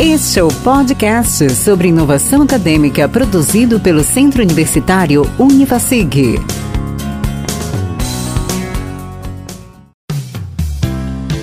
Este é o podcast sobre inovação acadêmica produzido pelo Centro Universitário Univasig.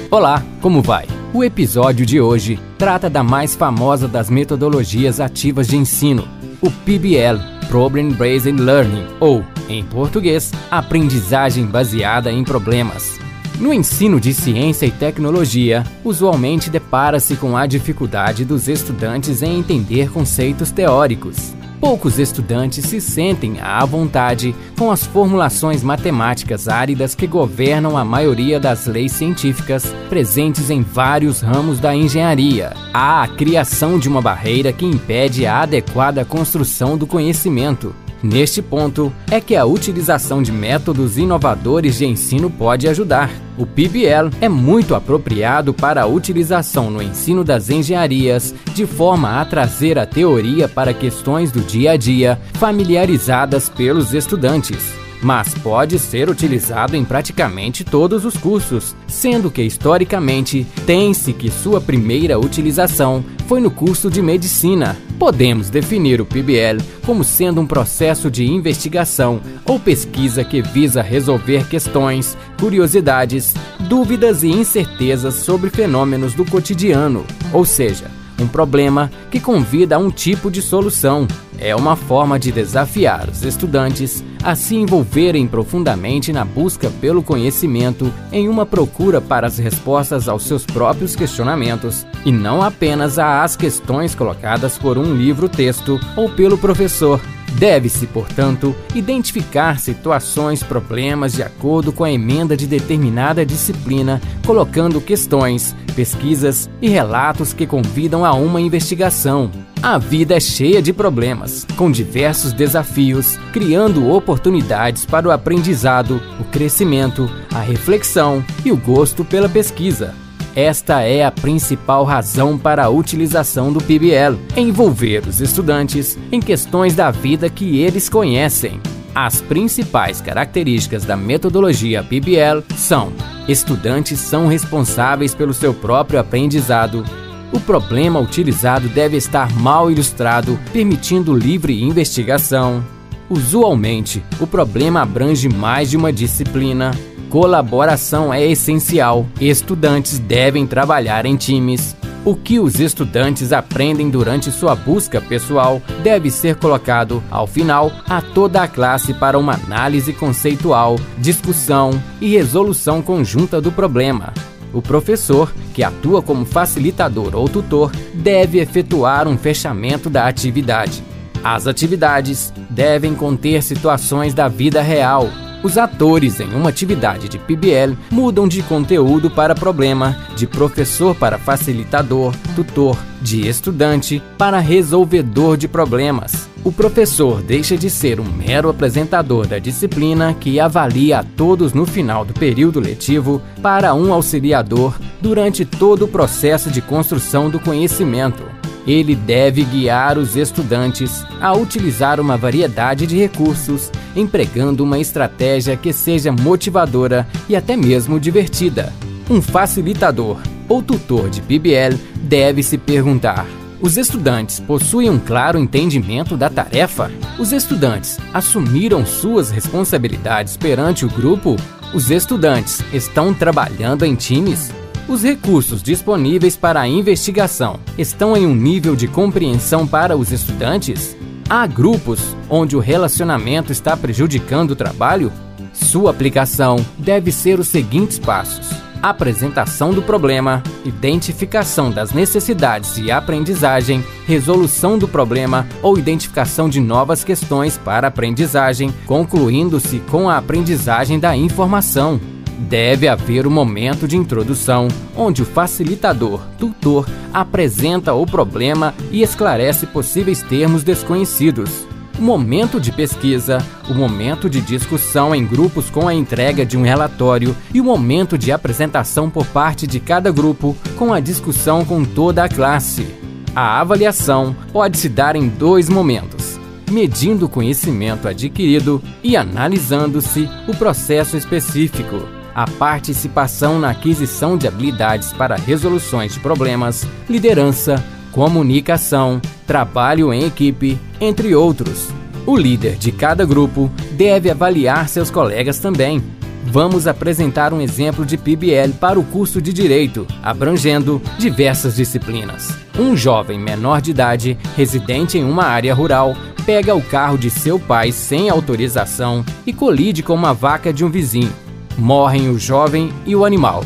Olá, como vai? O episódio de hoje trata da mais famosa das metodologias ativas de ensino, o PBL, Problem Based Learning, ou, em português, aprendizagem baseada em problemas. No ensino de ciência e tecnologia, usualmente depara-se com a dificuldade dos estudantes em entender conceitos teóricos. Poucos estudantes se sentem à vontade com as formulações matemáticas áridas que governam a maioria das leis científicas presentes em vários ramos da engenharia. Há a criação de uma barreira que impede a adequada construção do conhecimento, Neste ponto é que a utilização de métodos inovadores de ensino pode ajudar. O PBL é muito apropriado para a utilização no ensino das engenharias, de forma a trazer a teoria para questões do dia a dia, familiarizadas pelos estudantes mas pode ser utilizado em praticamente todos os cursos, sendo que historicamente tem-se que sua primeira utilização foi no curso de medicina. Podemos definir o PBL como sendo um processo de investigação ou pesquisa que visa resolver questões, curiosidades, dúvidas e incertezas sobre fenômenos do cotidiano, ou seja, um problema que convida a um tipo de solução. É uma forma de desafiar os estudantes a se envolverem profundamente na busca pelo conhecimento em uma procura para as respostas aos seus próprios questionamentos e não apenas às questões colocadas por um livro-texto ou pelo professor. Deve-se, portanto, identificar situações, problemas de acordo com a emenda de determinada disciplina, colocando questões, pesquisas e relatos que convidam a uma investigação. A vida é cheia de problemas, com diversos desafios, criando oportunidades para o aprendizado, o crescimento, a reflexão e o gosto pela pesquisa. Esta é a principal razão para a utilização do PBL, envolver os estudantes em questões da vida que eles conhecem. As principais características da metodologia PBL são: estudantes são responsáveis pelo seu próprio aprendizado, o problema utilizado deve estar mal ilustrado, permitindo livre investigação. Usualmente, o problema abrange mais de uma disciplina, Colaboração é essencial. Estudantes devem trabalhar em times. O que os estudantes aprendem durante sua busca pessoal deve ser colocado, ao final, a toda a classe para uma análise conceitual, discussão e resolução conjunta do problema. O professor, que atua como facilitador ou tutor, deve efetuar um fechamento da atividade. As atividades devem conter situações da vida real, os atores em uma atividade de PBL mudam de conteúdo para problema, de professor para facilitador, tutor, de estudante para resolvedor de problemas. O professor deixa de ser um mero apresentador da disciplina que avalia a todos no final do período letivo para um auxiliador durante todo o processo de construção do conhecimento. Ele deve guiar os estudantes a utilizar uma variedade de recursos, empregando uma estratégia que seja motivadora e até mesmo divertida. Um facilitador ou tutor de PBL deve se perguntar: os estudantes possuem um claro entendimento da tarefa? Os estudantes assumiram suas responsabilidades perante o grupo? Os estudantes estão trabalhando em times? Os recursos disponíveis para a investigação estão em um nível de compreensão para os estudantes? Há grupos onde o relacionamento está prejudicando o trabalho? Sua aplicação deve ser os seguintes passos: apresentação do problema, identificação das necessidades e aprendizagem, resolução do problema ou identificação de novas questões para aprendizagem, concluindo-se com a aprendizagem da informação. Deve haver um momento de introdução onde o facilitador, tutor, apresenta o problema e esclarece possíveis termos desconhecidos. O momento de pesquisa, o momento de discussão em grupos com a entrega de um relatório e o momento de apresentação por parte de cada grupo com a discussão com toda a classe. A avaliação pode se dar em dois momentos medindo o conhecimento adquirido e analisando-se o processo específico a participação na aquisição de habilidades para resoluções de problemas, liderança, comunicação, trabalho em equipe, entre outros. O líder de cada grupo deve avaliar seus colegas também. Vamos apresentar um exemplo de PBL para o curso de Direito, abrangendo diversas disciplinas. Um jovem menor de idade, residente em uma área rural, pega o carro de seu pai sem autorização e colide com uma vaca de um vizinho. Morrem o jovem e o animal.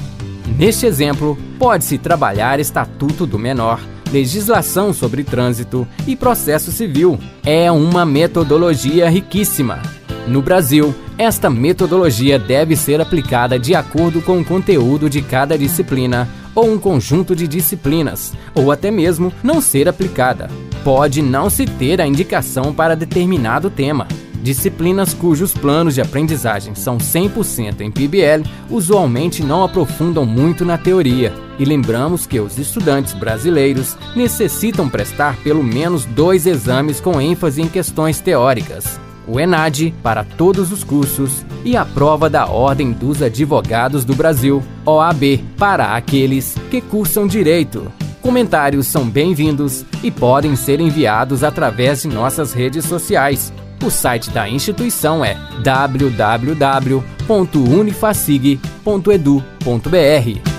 Neste exemplo, pode-se trabalhar Estatuto do Menor, legislação sobre trânsito e processo civil. É uma metodologia riquíssima. No Brasil, esta metodologia deve ser aplicada de acordo com o conteúdo de cada disciplina ou um conjunto de disciplinas, ou até mesmo não ser aplicada. Pode não se ter a indicação para determinado tema. Disciplinas cujos planos de aprendizagem são 100% em PBL usualmente não aprofundam muito na teoria, e lembramos que os estudantes brasileiros necessitam prestar pelo menos dois exames com ênfase em questões teóricas o ENAD para todos os cursos e a prova da Ordem dos Advogados do Brasil, OAB, para aqueles que cursam direito. Comentários são bem-vindos e podem ser enviados através de nossas redes sociais. O site da instituição é www.unifacig.edu.br.